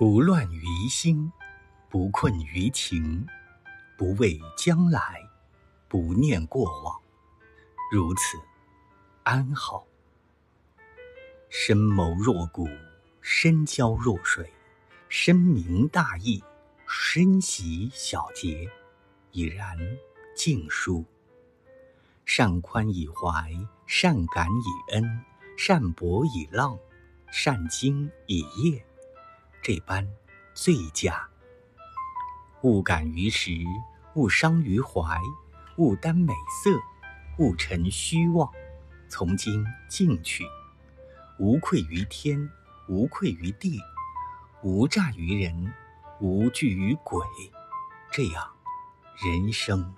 不乱于心，不困于情，不畏将来，不念过往，如此安好。深谋若谷，深交若水，深明大义，深习小节，已然尽疏。善宽以怀，善感以恩，善博以浪，善精以业。这般最佳。勿感于时，勿伤于怀，勿耽美色，勿沉虚妄。从今进取，无愧于天，无愧于地，无诈于人，无惧于鬼。这样，人生